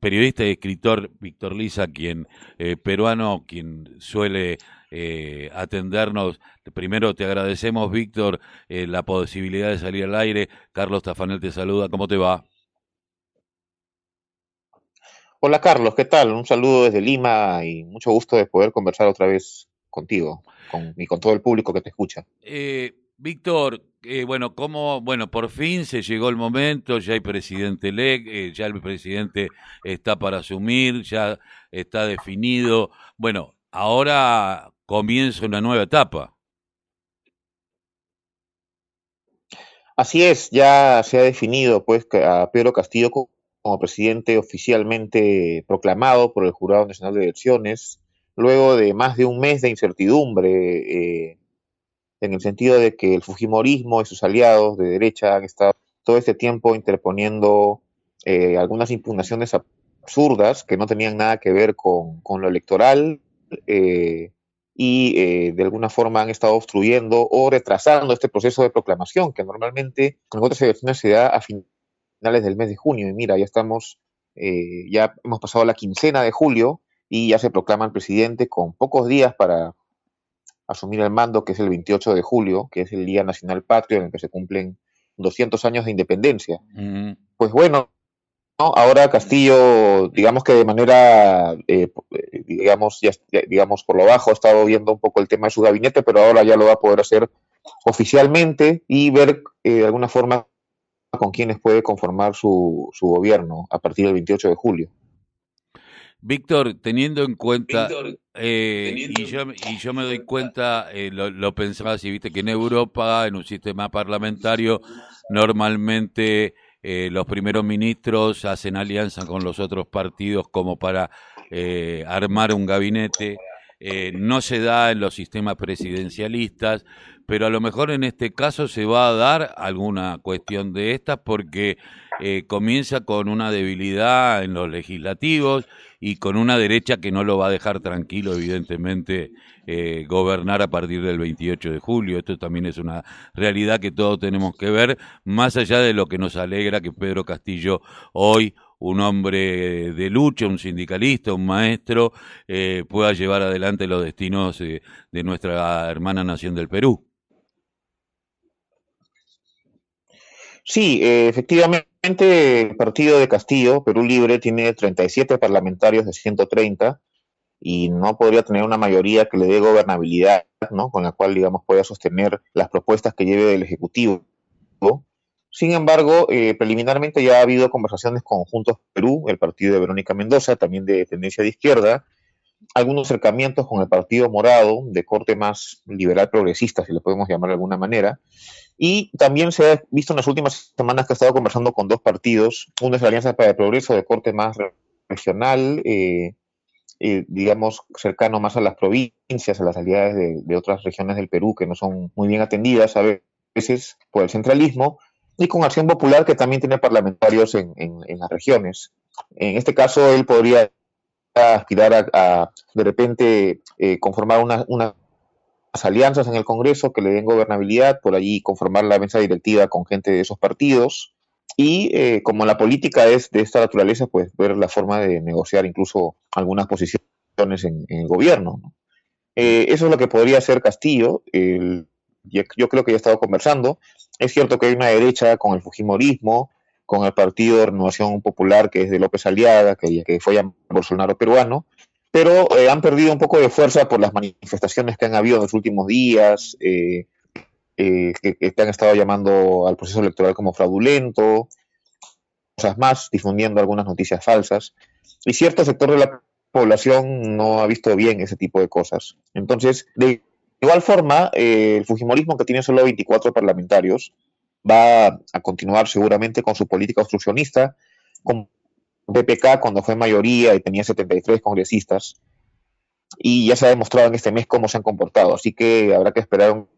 periodista y escritor Víctor Lisa, quien eh, peruano, quien suele eh, atendernos. Primero te agradecemos, Víctor, eh, la posibilidad de salir al aire. Carlos Tafanel te saluda. ¿Cómo te va? Hola Carlos, ¿qué tal? Un saludo desde Lima y mucho gusto de poder conversar otra vez contigo con, y con todo el público que te escucha. Eh, Víctor, eh, bueno, ¿cómo? Bueno, por fin se llegó el momento, ya hay presidente electo, ya el presidente está para asumir, ya está definido. Bueno, ahora comienza una nueva etapa. Así es, ya se ha definido pues a Pedro Castillo como presidente oficialmente proclamado por el Jurado Nacional de Elecciones, luego de más de un mes de incertidumbre, eh, en el sentido de que el Fujimorismo y sus aliados de derecha han estado todo este tiempo interponiendo eh, algunas impugnaciones absurdas que no tenían nada que ver con, lo electoral eh, y de alguna forma han estado obstruyendo o retrasando este proceso de proclamación que normalmente elecciones se da a fin finales del mes de junio. Y mira, ya estamos, eh, ya hemos pasado la quincena de julio y ya se proclama el presidente con pocos días para asumir el mando, que es el 28 de julio, que es el Día Nacional Patrio en el que se cumplen 200 años de independencia. Pues bueno, ahora Castillo, digamos que de manera, eh, digamos, ya, digamos, por lo bajo ha estado viendo un poco el tema de su gabinete, pero ahora ya lo va a poder hacer oficialmente y ver eh, de alguna forma con quienes puede conformar su, su gobierno a partir del 28 de julio. Víctor, teniendo en cuenta, eh, Y, yo, y yo me doy cuenta, eh, lo, lo, pensaba así, viste, que en Europa, en un sistema parlamentario, normalmente eh, los primeros ministros hacen alianza con los otros partidos como para eh, armar un gabinete. Eh, no se da en los sistemas presidencialistas, pero a lo mejor en este caso se va a dar alguna cuestión de estas porque eh, comienza con una debilidad en los legislativos y con una derecha que no lo va a dejar tranquilo, evidentemente, eh, gobernar a partir del 28 de julio. Esto también es una realidad que todos tenemos que ver, más allá de lo que nos alegra que Pedro Castillo hoy un hombre de lucha, un sindicalista, un maestro, eh, pueda llevar adelante los destinos de nuestra hermana nación del Perú. Sí, eh, efectivamente, el partido de Castillo, Perú Libre, tiene 37 parlamentarios de 130 y no podría tener una mayoría que le dé gobernabilidad, ¿no? Con la cual, digamos, pueda sostener las propuestas que lleve del Ejecutivo. Sin embargo, eh, preliminarmente ya ha habido conversaciones con Juntos Perú, el partido de Verónica Mendoza, también de tendencia de izquierda, algunos acercamientos con el Partido Morado, de corte más liberal progresista, si le podemos llamar de alguna manera, y también se ha visto en las últimas semanas que ha estado conversando con dos partidos. Uno es la Alianza para el Progreso de corte más regional, eh, eh, digamos, cercano más a las provincias, a las realidades de, otras regiones del Perú que no son muy bien atendidas a veces por el centralismo, y con Acción Popular que también tiene parlamentarios en, las regiones. En este caso, él podría aspirar a, de repente eh, conformar una, una alianzas en el Congreso que le den gobernabilidad, por allí conformar la mesa directiva con gente de esos partidos. Y eh, como la política es de esta naturaleza, pues ver la forma de negociar incluso algunas posiciones en, el gobierno. Eh, eso es lo que podría hacer Castillo. yo creo que ya he estado conversando. Es cierto que hay una derecha con el Fujimorismo, con el Partido de Renovación Popular, que es de López Aliaga, que, que fue ya Bolsonaro peruano, pero eh, han perdido un poco de fuerza por las manifestaciones que han habido en los últimos días, eh, eh, que, han estado llamando al proceso electoral como fraudulento, cosas más, difundiendo algunas noticias falsas. Y cierto sector de la población no ha visto bien ese tipo de cosas. Entonces, de igual forma, el Fujimorismo, que tiene solo 24 parlamentarios, va a continuar seguramente con su política obstruccionista, con PPK cuando fue mayoría y tenía 73 congresistas. Y ya se ha demostrado en este mes cómo se han comportado. Así que habrá que esperar un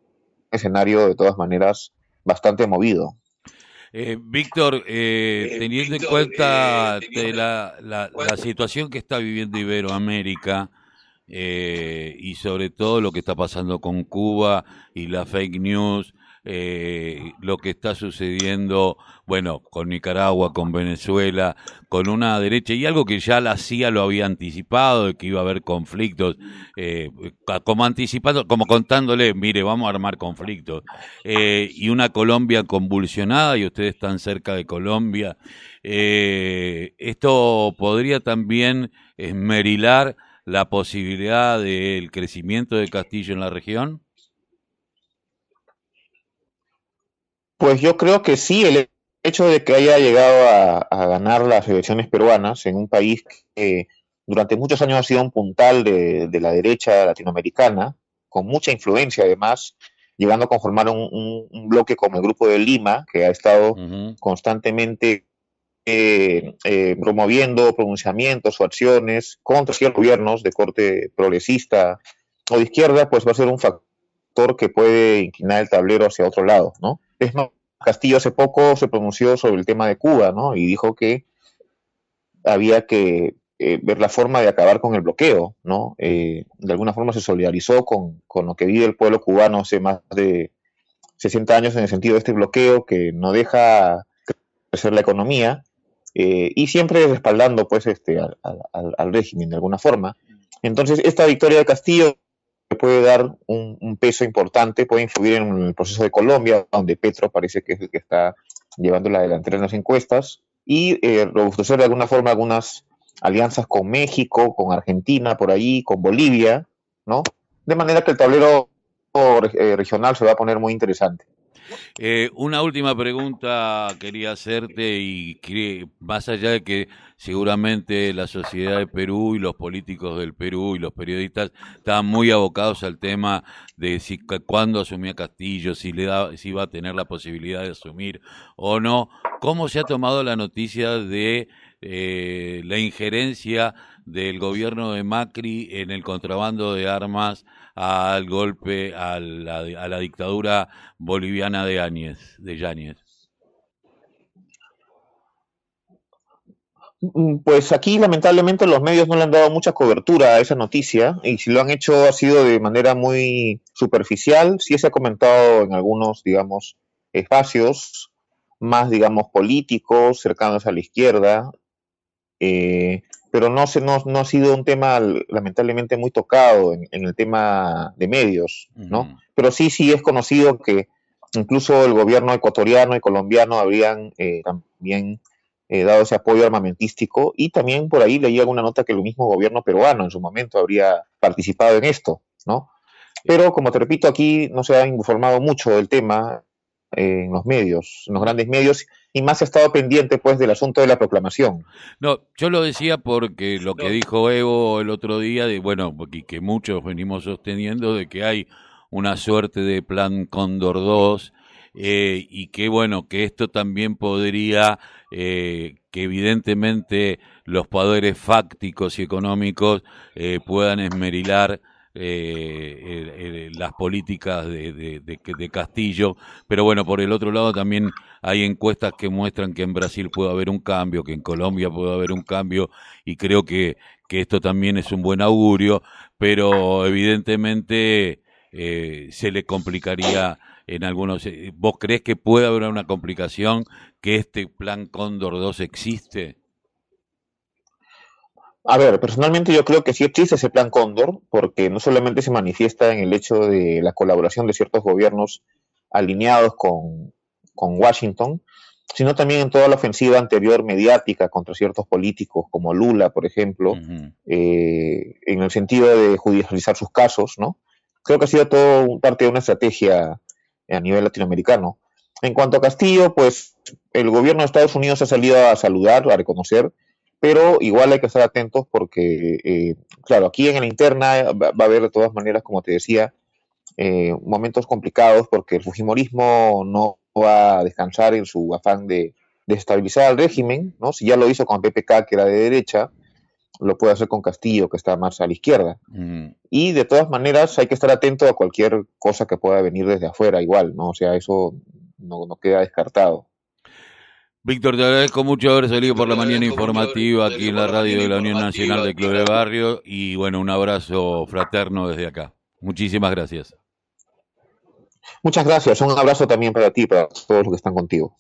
escenario de todas maneras bastante movido. Eh, Víctor, eh, eh, teniendo en cuenta la, la, situación que está viviendo Iberoamérica y sobre todo lo que está pasando con Cuba y la fake news, eh, lo que está sucediendo, bueno, con Nicaragua, con Venezuela, con una derecha, y algo que ya la CIA lo había anticipado, de que iba a haber conflictos, eh, como anticipando, como contándole, mire, vamos a armar conflictos, eh, y una Colombia convulsionada, y ustedes están cerca de Colombia, esto podría también esmerilar la posibilidad del crecimiento de Castillo en la región? Pues yo creo que sí, el hecho de que haya llegado a, ganar las elecciones peruanas en un país que durante muchos años ha sido un puntal de, la derecha latinoamericana, con mucha influencia además, llegando a conformar un, bloque como el Grupo de Lima, que ha estado constantemente eh, eh, promoviendo pronunciamientos o acciones contra ciertos gobiernos de corte progresista o de izquierda, pues va a ser un factor que puede inclinar el tablero hacia otro lado, ¿no? Es más, Castillo hace poco se pronunció sobre el tema de Cuba, ¿no? Y dijo que había que eh, ver la forma de acabar con el bloqueo, ¿no? Eh, de alguna forma se solidarizó con, lo que vive el pueblo cubano hace más de 60 años en el sentido de este bloqueo que no deja crecer la economía eh, y siempre respaldando pues este al, al, régimen de alguna forma. Entonces esta victoria de Castillo puede dar un, peso importante, puede influir en el proceso de Colombia, donde Petro parece que es el que está llevando la delantera en las encuestas, y eh, robustecer de alguna forma algunas alianzas con México, con Argentina, por ahí, con Bolivia, ¿no? De manera que el tablero eh, regional se va a poner muy interesante. Eh, una última pregunta quería hacerte y más allá de que seguramente la sociedad de Perú y los políticos del Perú y los periodistas estaban muy abocados al tema de si cuándo asumía Castillo, si le da, si iba a tener la posibilidad de asumir o no, ¿cómo se ha tomado la noticia de eh, la injerencia del gobierno de Macri en el contrabando de armas al golpe a la, a la dictadura boliviana de Áñez, de Yáñez? Mm, pues aquí lamentablemente los medios no le han dado mucha cobertura a esa noticia y si lo han hecho ha sido de manera muy superficial. Sí se ha comentado en algunos, digamos, espacios más, digamos, políticos, cercanos a la izquierda, eh, pero no, se, no, ha sido un tema lamentablemente muy tocado en, el tema de medios, ¿no? Pero sí, sí es conocido que incluso el gobierno ecuatoriano y colombiano habrían eh, también eh, dado ese apoyo armamentístico y también por ahí leí alguna nota que el mismo gobierno peruano en su momento habría participado en esto, ¿no? Pero como te repito, aquí no se ha informado mucho del tema en los medios, en los grandes medios, y más ha estado pendiente pues del asunto de la proclamación. No, yo lo decía porque lo que dijo Evo el otro día, de bueno, y que muchos venimos sosteniendo de que hay una suerte de plan Cóndor 2 eh, y que bueno, que esto también podría, eh, que evidentemente los poderes fácticos y económicos eh, puedan esmerilar eh, las políticas de, de, Castillo, pero bueno, por el otro lado también hay encuestas que muestran que en Brasil puede haber un cambio, que en Colombia puede haber un cambio, y creo que, que esto también es un buen augurio, pero evidentemente eh, se le complicaría en algunos... Eh, ¿Vos crees que puede haber una complicación que este plan Cóndor 2 existe? A ver, personalmente yo creo que sí existe ese plan Cóndor, porque no solamente se manifiesta en el hecho de la colaboración de ciertos gobiernos alineados con, Washington, sino también en toda la ofensiva anterior mediática contra ciertos políticos, como Lula, por ejemplo, eh, en el sentido de judicializar sus casos, ¿no? Creo que ha sido todo parte de una estrategia a nivel latinoamericano. En cuanto a Castillo, pues el gobierno de Estados Unidos ha salido a saludar, a reconocer pero igual hay que estar atentos porque, eh, claro, aquí en la interna va, a haber de todas maneras, como te decía, eh, momentos complicados porque el Fujimorismo no va a descansar en su afán de, estabilizar al régimen, ¿no? Si ya lo hizo con PPK, que era de derecha, lo puede hacer con Castillo, que está más a la izquierda. Mm. Y de todas maneras hay que estar atento a cualquier cosa que pueda venir desde afuera, igual, ¿no? O sea, eso no queda descartado. Víctor, te agradezco mucho haber salido por la mañana informativa aquí en la radio de la Unión Nacional de Club de Barrio y bueno, un abrazo fraterno desde acá. Muchísimas gracias. Muchas gracias. Un abrazo también para ti, para todos los que están contigo.